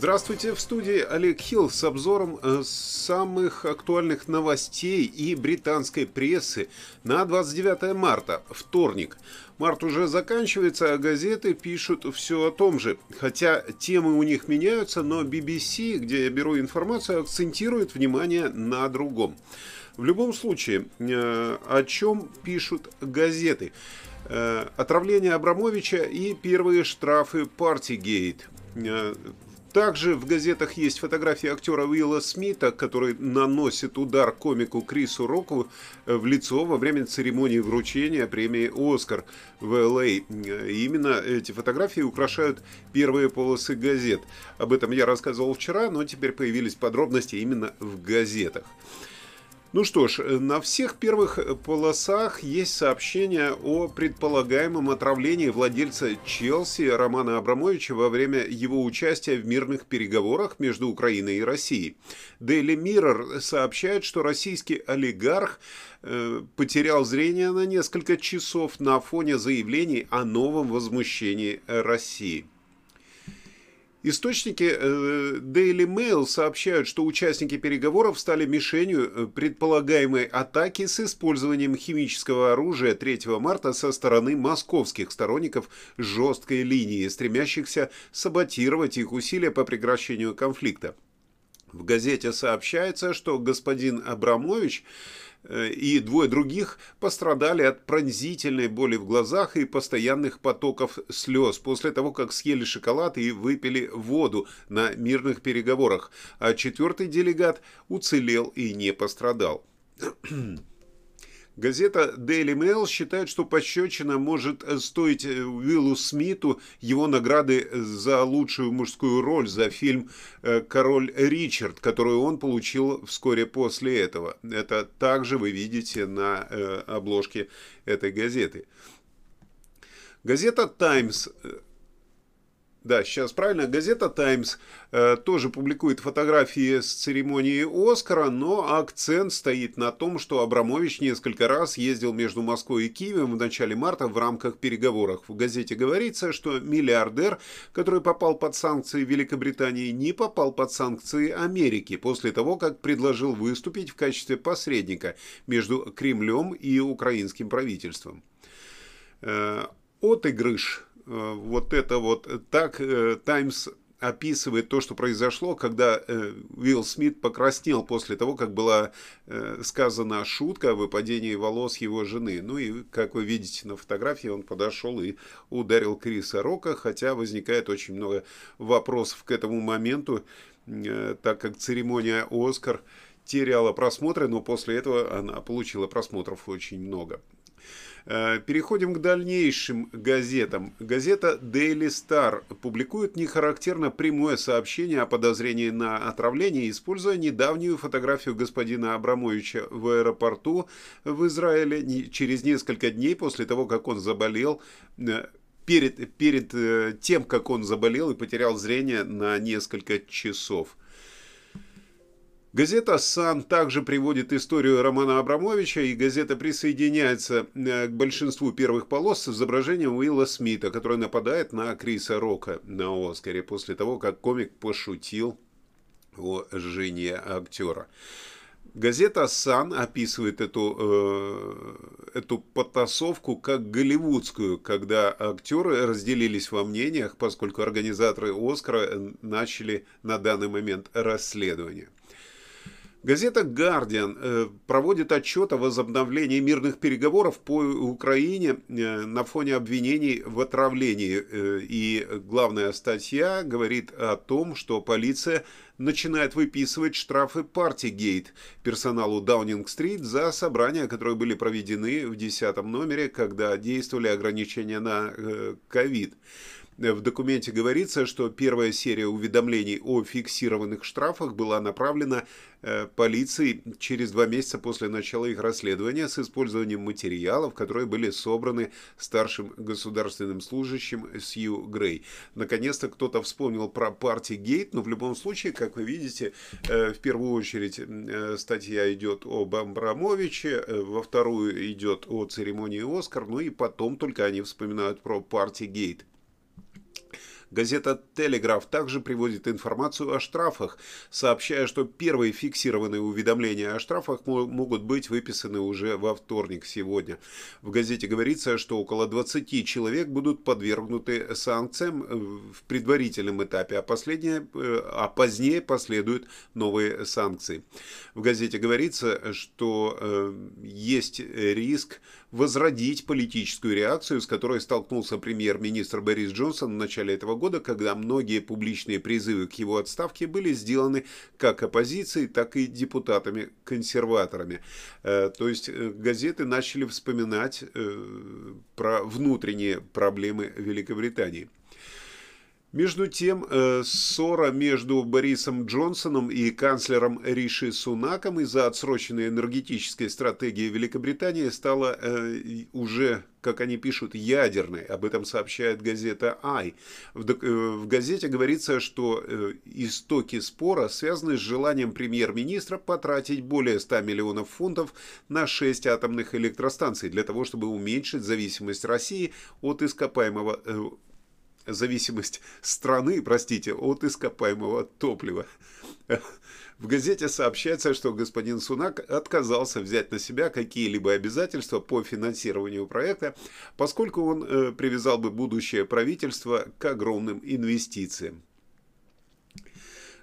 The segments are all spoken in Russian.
Здравствуйте, в студии Олег Хилл с обзором э, самых актуальных новостей и британской прессы на 29 марта, вторник. Март уже заканчивается, а газеты пишут все о том же. Хотя темы у них меняются, но BBC, где я беру информацию, акцентирует внимание на другом. В любом случае, э, о чем пишут газеты? Э, отравление Абрамовича и первые штрафы Партигейт. Также в газетах есть фотографии актера Уилла Смита, который наносит удар комику Крису Року э, в лицо во время церемонии вручения премии «Оскар» в Л.А. именно эти фотографии украшают первые полосы газет. Об этом я рассказывал вчера, но теперь появились подробности именно в газетах. Ну что ж, на всех первых полосах есть сообщение о предполагаемом отравлении владельца Челси Романа Абрамовича во время его участия в мирных переговорах между Украиной и Россией. Daily Mirror сообщает, что российский олигарх э, потерял зрение на несколько часов на фоне заявлений о новом возмущении России. Источники э, Daily Mail сообщают, что участники переговоров стали мишенью э, предполагаемой атаки с использованием химического оружия 3 марта со стороны московских сторонников жесткой линии, стремящихся саботировать их усилия по прекращению конфликта. В газете сообщается, что господин Абрамович и двое других пострадали от пронзительной боли в глазах и постоянных потоков слез после того, как съели шоколад и выпили воду на мирных переговорах, а четвертый делегат уцелел и не пострадал. Газета Daily Mail считает, что пощечина может стоить э, Уиллу Смиту его награды за лучшую мужскую роль за фильм э, «Король Ричард», которую он получил вскоре после этого. Это также вы видите на э, обложке этой газеты. Газета «Таймс» Да, сейчас правильно. Газета «Таймс» э, тоже публикует фотографии с церемонии «Оскара», но акцент стоит на том, что Абрамович несколько раз ездил между Москвой и Киевом в начале марта в рамках переговоров. В газете говорится, что миллиардер, который попал под санкции Великобритании, не попал под санкции Америки после того, как предложил выступить в качестве посредника между Кремлем и украинским правительством. Э, отыгрыш вот это вот так Таймс э, описывает то, что произошло, когда э, Уилл Смит покраснел после того, как была сказана шутка о выпадении волос его жены. Ну и, как вы видите на фотографии, он подошел и ударил Криса Рока, хотя возникает очень много вопросов к этому моменту, так как церемония «Оскар» теряла просмотры, но после этого она получила просмотров очень много. Э, переходим к дальнейшим газетам. Газета Daily Star публикует нехарактерно прямое сообщение о подозрении на отравление, используя недавнюю фотографию господина Абрамовича в аэропорту в Израиле через несколько дней после того, как он заболел э, перед, перед э, тем, как он заболел и потерял зрение на несколько часов. Газета «Сан» также приводит историю Романа Абрамовича, и газета присоединяется э, к большинству первых полос с изображением Уилла Смита, который нападает на Криса Рока на Оскаре после того, как комик пошутил о жене актера. Газета «Сан» описывает эту, э, эту потасовку как голливудскую, когда актеры разделились во мнениях, поскольку организаторы «Оскара» начали на данный момент расследование. Газета «Гардиан» э, проводит отчет о возобновлении мирных переговоров по Украине э, на фоне обвинений в отравлении. Э, и главная статья говорит о том, что полиция начинает выписывать штрафы «Партигейт» персоналу Даунинг-стрит за собрания, которые были проведены в 10 номере, когда действовали ограничения на ковид. В документе говорится, что первая серия уведомлений о фиксированных штрафах была направлена э, полиции через два месяца после начала их расследования с использованием материалов, которые были собраны старшим государственным служащим Сью Грей. Наконец-то кто-то вспомнил про партии Гейт, но в любом случае, как вы видите, э, в первую очередь э, статья идет об Абрамовиче, во вторую идет о церемонии Оскар, ну и потом только они вспоминают про партии Гейт. Газета «Телеграф» также приводит информацию о штрафах, сообщая, что первые фиксированные уведомления о штрафах могут быть выписаны уже во вторник сегодня. В газете говорится, что около 20 человек будут подвергнуты санкциям в предварительном этапе, а, последнее, э, а позднее последуют новые санкции. В газете говорится, что э, есть риск возродить политическую реакцию, с которой столкнулся премьер-министр Борис Джонсон в начале этого года, когда многие публичные призывы к его отставке были сделаны как оппозицией, так и депутатами-консерваторами. Э, то есть э, газеты начали вспоминать э, про внутренние проблемы Великобритании. Между тем, э, ссора между Борисом Джонсоном и канцлером Риши Сунаком из-за отсроченной энергетической стратегии Великобритании стала э, уже, как они пишут, ядерной. Об этом сообщает газета «Ай». В, э, в газете говорится, что истоки спора связаны с желанием премьер-министра потратить более 100 миллионов фунтов на 6 атомных электростанций для того, чтобы уменьшить зависимость России от ископаемого зависимость страны, простите, от ископаемого топлива. В газете сообщается, что господин Сунак отказался взять на себя какие-либо обязательства по финансированию проекта, поскольку он э, привязал бы будущее правительство к огромным инвестициям.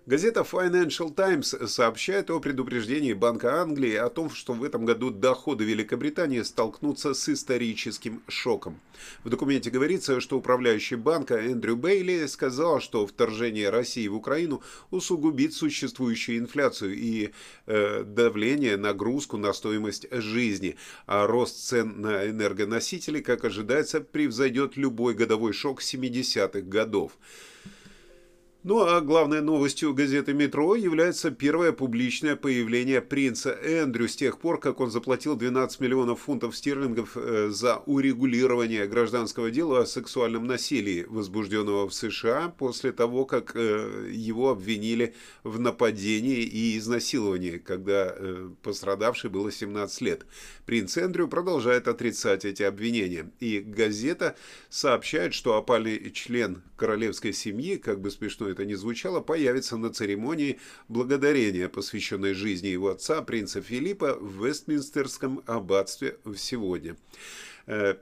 Газета Financial Times сообщает о предупреждении Банка Англии о том, что в этом году доходы Великобритании столкнутся с историческим шоком. В документе говорится, что управляющий банка Эндрю Бейли сказал, что вторжение России в Украину усугубит существующую инфляцию и э, давление, нагрузку на стоимость жизни, а рост цен на энергоносители, как ожидается, превзойдет любой годовой шок 70-х годов. Ну а главной новостью газеты «Метро» является первое публичное появление принца Эндрю с тех пор, как он заплатил 12 миллионов фунтов стерлингов э, за урегулирование гражданского дела о сексуальном насилии, возбужденного в США после того, как э, его обвинили в нападении и изнасиловании, когда э, пострадавший было 17 лет. Принц Эндрю продолжает отрицать эти обвинения, и газета сообщает, что опальный член королевской семьи, как бы смешно это ни звучало, появится на церемонии благодарения, посвященной жизни его отца, принца Филиппа, в Вестминстерском аббатстве сегодня. Э,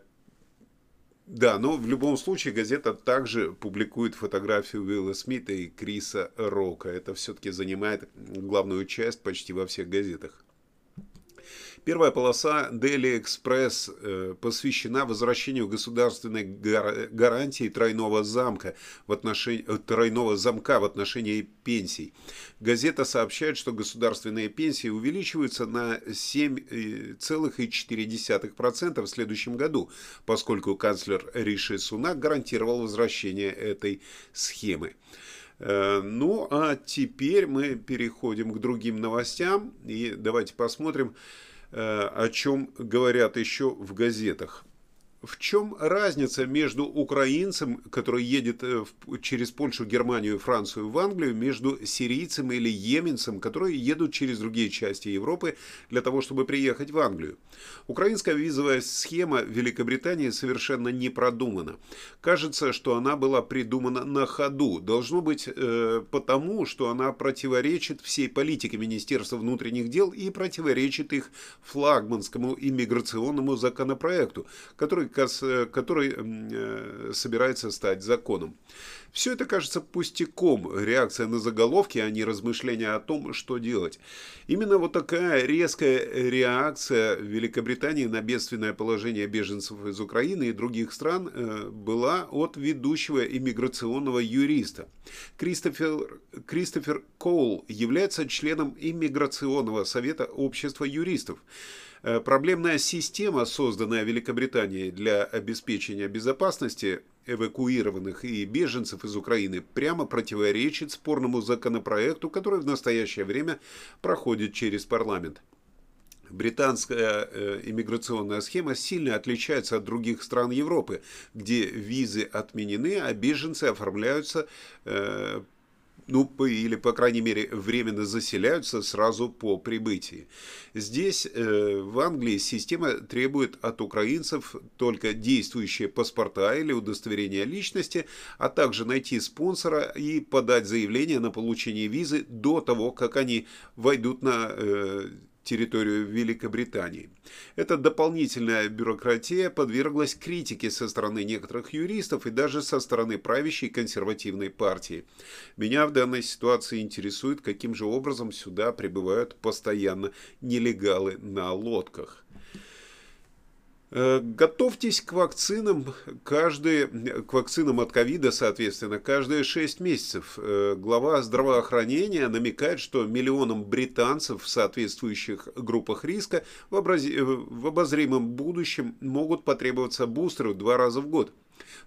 да, но в любом случае газета также публикует фотографию Уилла Смита и Криса Рока. Это все-таки занимает главную часть почти во всех газетах. Первая полоса Daily Express э, посвящена возвращению государственной гарантии тройного замка в отношении э, тройного замка в отношении пенсий. Газета сообщает, что государственные пенсии увеличиваются на 7,4% в следующем году, поскольку канцлер Риши Сунак гарантировал возвращение этой схемы. Э, ну, а теперь мы переходим к другим новостям. И давайте посмотрим, Э, о чем говорят еще в газетах. В чем разница между украинцем, который едет э, через Польшу, Германию, Францию в Англию, между сирийцем или йеменцем, которые едут через другие части Европы для того, чтобы приехать в Англию? Украинская визовая схема Великобритании совершенно не продумана. Кажется, что она была придумана на ходу. Должно быть э, потому, что она противоречит всей политике Министерства внутренних дел и противоречит их флагманскому иммиграционному законопроекту, который который э, собирается стать законом. Все это кажется пустяком, реакция на заголовки, а не размышления о том, что делать. Именно вот такая резкая реакция Великобритании на бедственное положение беженцев из Украины и других стран э, была от ведущего иммиграционного юриста. Кристофер, Кристофер Коул является членом иммиграционного совета общества юристов. Э, проблемная система, созданная Великобританией для обеспечения безопасности эвакуированных и беженцев из Украины, прямо противоречит спорному законопроекту, который в настоящее время проходит через парламент. Британская э, иммиграционная схема сильно отличается от других стран Европы, где визы отменены, а беженцы оформляются э, ну, или, по крайней мере, временно заселяются сразу по прибытии. Здесь, э, в Англии, система требует от украинцев только действующие паспорта или удостоверения личности, а также найти спонсора и подать заявление на получение визы до того, как они войдут на э, территорию Великобритании. Эта дополнительная бюрократия подверглась критике со стороны некоторых юристов и даже со стороны правящей консервативной партии. Меня в данной ситуации интересует, каким же образом сюда прибывают постоянно нелегалы на лодках. Э, готовьтесь к вакцинам, каждые, к вакцинам от ковида, соответственно, каждые 6 месяцев. Э, глава здравоохранения намекает, что миллионам британцев в соответствующих группах риска в, образи, э, в обозримом будущем могут потребоваться бустеры два раза в год.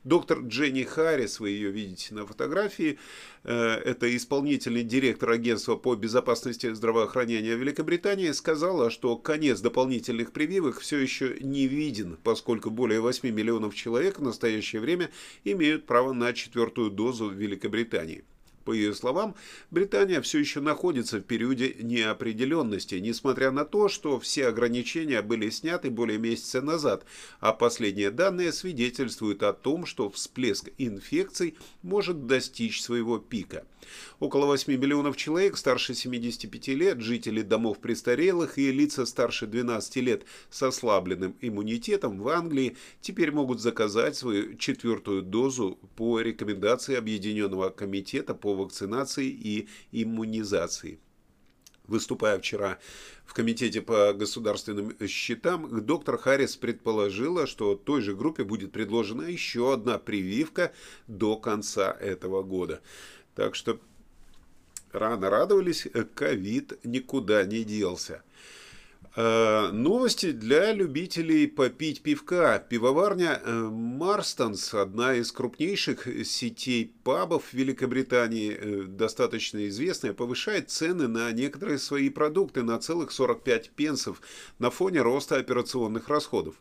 Доктор Дженни Харрис, вы ее видите на фотографии, э, это исполнительный директор агентства по безопасности здравоохранения Великобритании, сказала, что конец дополнительных прививок все еще не виден, поскольку более 8 миллионов человек в настоящее время имеют право на четвертую дозу в Великобритании. По ее словам, Британия все еще находится в периоде неопределенности, несмотря на то, что все ограничения были сняты более месяца назад, а последние данные свидетельствуют о том, что всплеск инфекций может достичь своего пика. Около 8 миллионов человек старше 75 лет, жители домов престарелых и лица старше 12 лет с ослабленным иммунитетом в Англии теперь могут заказать свою четвертую дозу по рекомендации Объединенного комитета по вакцинации и иммунизации. Выступая вчера в Комитете по государственным счетам, доктор Харрис предположила, что той же группе будет предложена еще одна прививка до конца этого года. Так что рано радовались, ковид никуда не делся. Э, новости для любителей попить пивка. Пивоварня э, Марстонс, одна из крупнейших сетей пабов в Великобритании, э, достаточно известная, повышает цены на некоторые свои продукты на целых 45 пенсов на фоне роста операционных расходов.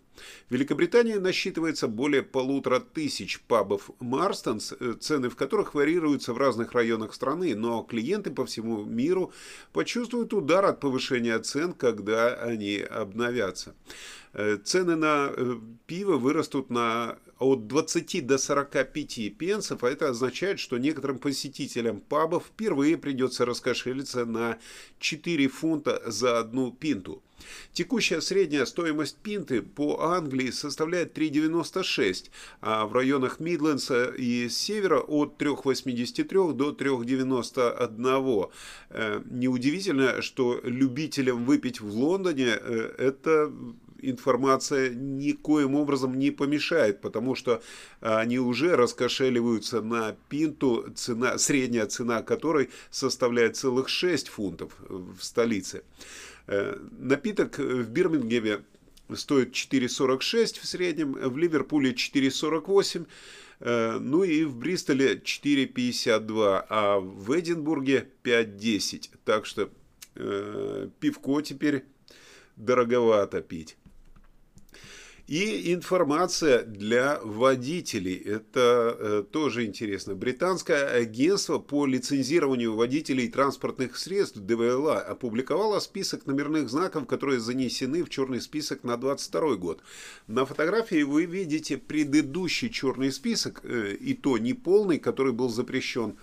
В Великобритании насчитывается более полутора тысяч пабов Марстонс, цены в которых варьируются в разных районах страны, но клиенты по всему миру почувствуют удар от повышения цен, когда они обновятся. Э, цены на э, пиво вырастут на от 20 до 45 пенсов, а это означает, что некоторым посетителям пабов впервые придется раскошелиться на 4 фунта за одну пинту. Текущая средняя стоимость пинты по Англии составляет 3,96, а в районах Мидлендса и севера от 3,83 до 3,91. Э, неудивительно, что любителям выпить в Лондоне это информация никоим образом не помешает, потому что они уже раскошеливаются на пинту, цена, средняя цена которой составляет целых 6 фунтов в столице. Э, напиток в Бирмингеме стоит 4,46 в среднем, в Ливерпуле 4,48, э, ну и в Бристоле 4,52, а в Эдинбурге 5,10. Так что э, пивко теперь дороговато пить. И информация для водителей. Это э, тоже интересно. Британское агентство по лицензированию водителей транспортных средств ДВЛА опубликовало список номерных знаков, которые занесены в черный список на 2022 год. На фотографии вы видите предыдущий черный список, э, и то не полный, который был запрещен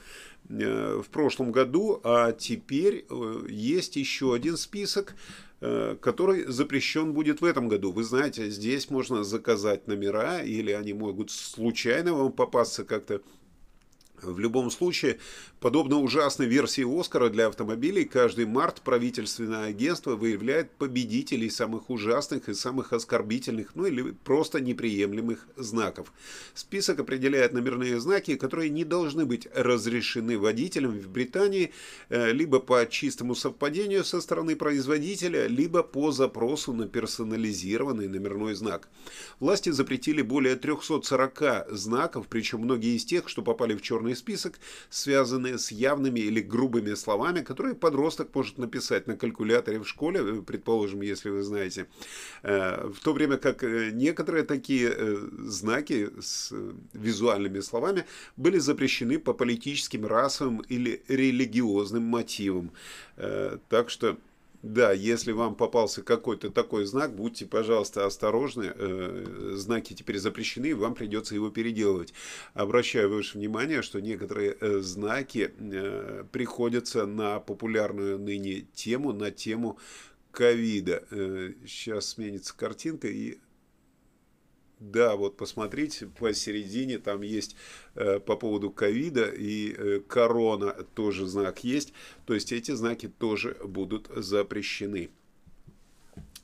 э, в прошлом году, а теперь есть еще один список, который запрещен будет в этом году. Вы знаете, здесь можно заказать номера, или они могут случайно вам попасться как-то в любом случае, подобно ужасной версии Оскара для автомобилей, каждый март правительственное агентство выявляет победителей самых ужасных и самых оскорбительных, ну или просто неприемлемых знаков. Список определяет номерные знаки, которые не должны быть разрешены водителям в Британии э, либо по чистому совпадению со стороны производителя, либо по запросу на персонализированный номерной знак. Власти запретили более 340 знаков, причем многие из тех, что попали в черный список, связаны с явными или грубыми словами, которые подросток может написать на калькуляторе в школе, э, предположим, если вы знаете. Э, в то время как некоторые такие знаки с визуальными словами были запрещены по политическим, расовым или религиозным мотивам. Так что да, если вам попался какой-то такой знак, будьте, пожалуйста, осторожны. Э, знаки теперь запрещены, вам придется его переделывать. Обращаю ваше внимание, что некоторые э, знаки э, приходятся на популярную ныне тему, на тему ковида. Сейчас сменится картинка, и да, вот посмотрите, посередине там есть э, по поводу ковида и э, корона тоже знак есть. То есть эти знаки тоже будут запрещены.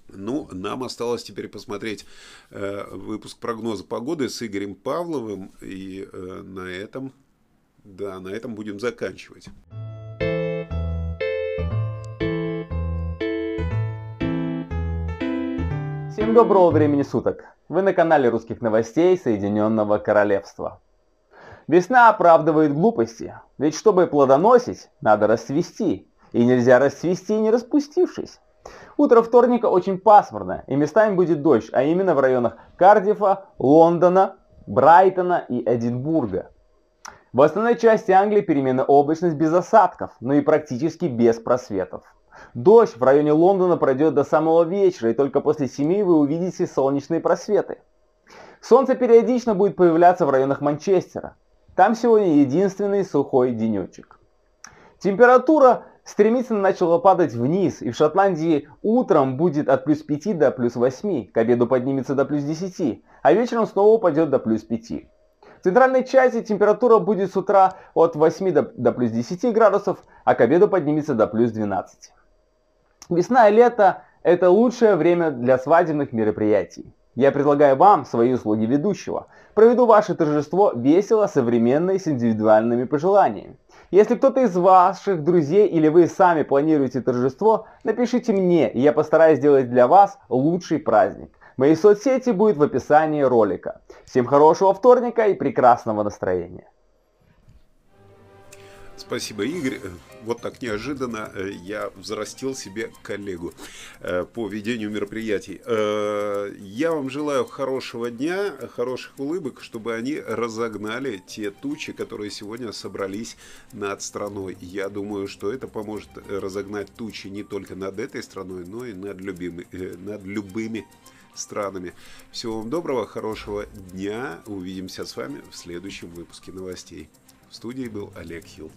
Ну, нам осталось теперь посмотреть э, выпуск прогноза погоды с Игорем Павловым. И э, на этом, да, на этом будем заканчивать. Всем доброго времени суток! Вы на канале русских новостей Соединенного Королевства. Весна оправдывает глупости, ведь чтобы плодоносить, надо расцвести, и нельзя расцвести, не распустившись. Утро вторника очень пасмурное, и местами будет дождь, а именно в районах Кардифа, Лондона, Брайтона и Эдинбурга. В остальной части Англии переменная облачность без осадков, но и практически без просветов. Дождь в районе Лондона пройдет до самого вечера, и только после 7 вы увидите солнечные просветы. Солнце периодично будет появляться в районах Манчестера. Там сегодня единственный сухой денечек. Температура стремительно начала падать вниз, и в Шотландии утром будет от плюс 5 до плюс 8, к обеду поднимется до плюс 10, а вечером снова упадет до плюс 5. В центральной части температура будет с утра от 8 до, до плюс 10 градусов, а к обеду поднимется до плюс 12. Весна и лето – это лучшее время для свадебных мероприятий. Я предлагаю вам свои услуги ведущего. Проведу ваше торжество весело, современно и с индивидуальными пожеланиями. Если кто-то из ваших друзей или вы сами планируете торжество, напишите мне, и я постараюсь сделать для вас лучший праздник. Мои соцсети будут в описании ролика. Всем хорошего вторника и прекрасного настроения. Спасибо, Игорь. Вот так неожиданно э, я взрастил себе коллегу э, по ведению мероприятий. Э, я вам желаю хорошего дня, хороших улыбок, чтобы они разогнали те тучи, которые сегодня собрались над страной. Я думаю, что это поможет разогнать тучи не только над этой страной, но и над, любимыми, над любыми странами. Всего вам доброго, хорошего дня. Увидимся с вами в следующем выпуске новостей. В студии был Олег Хилл.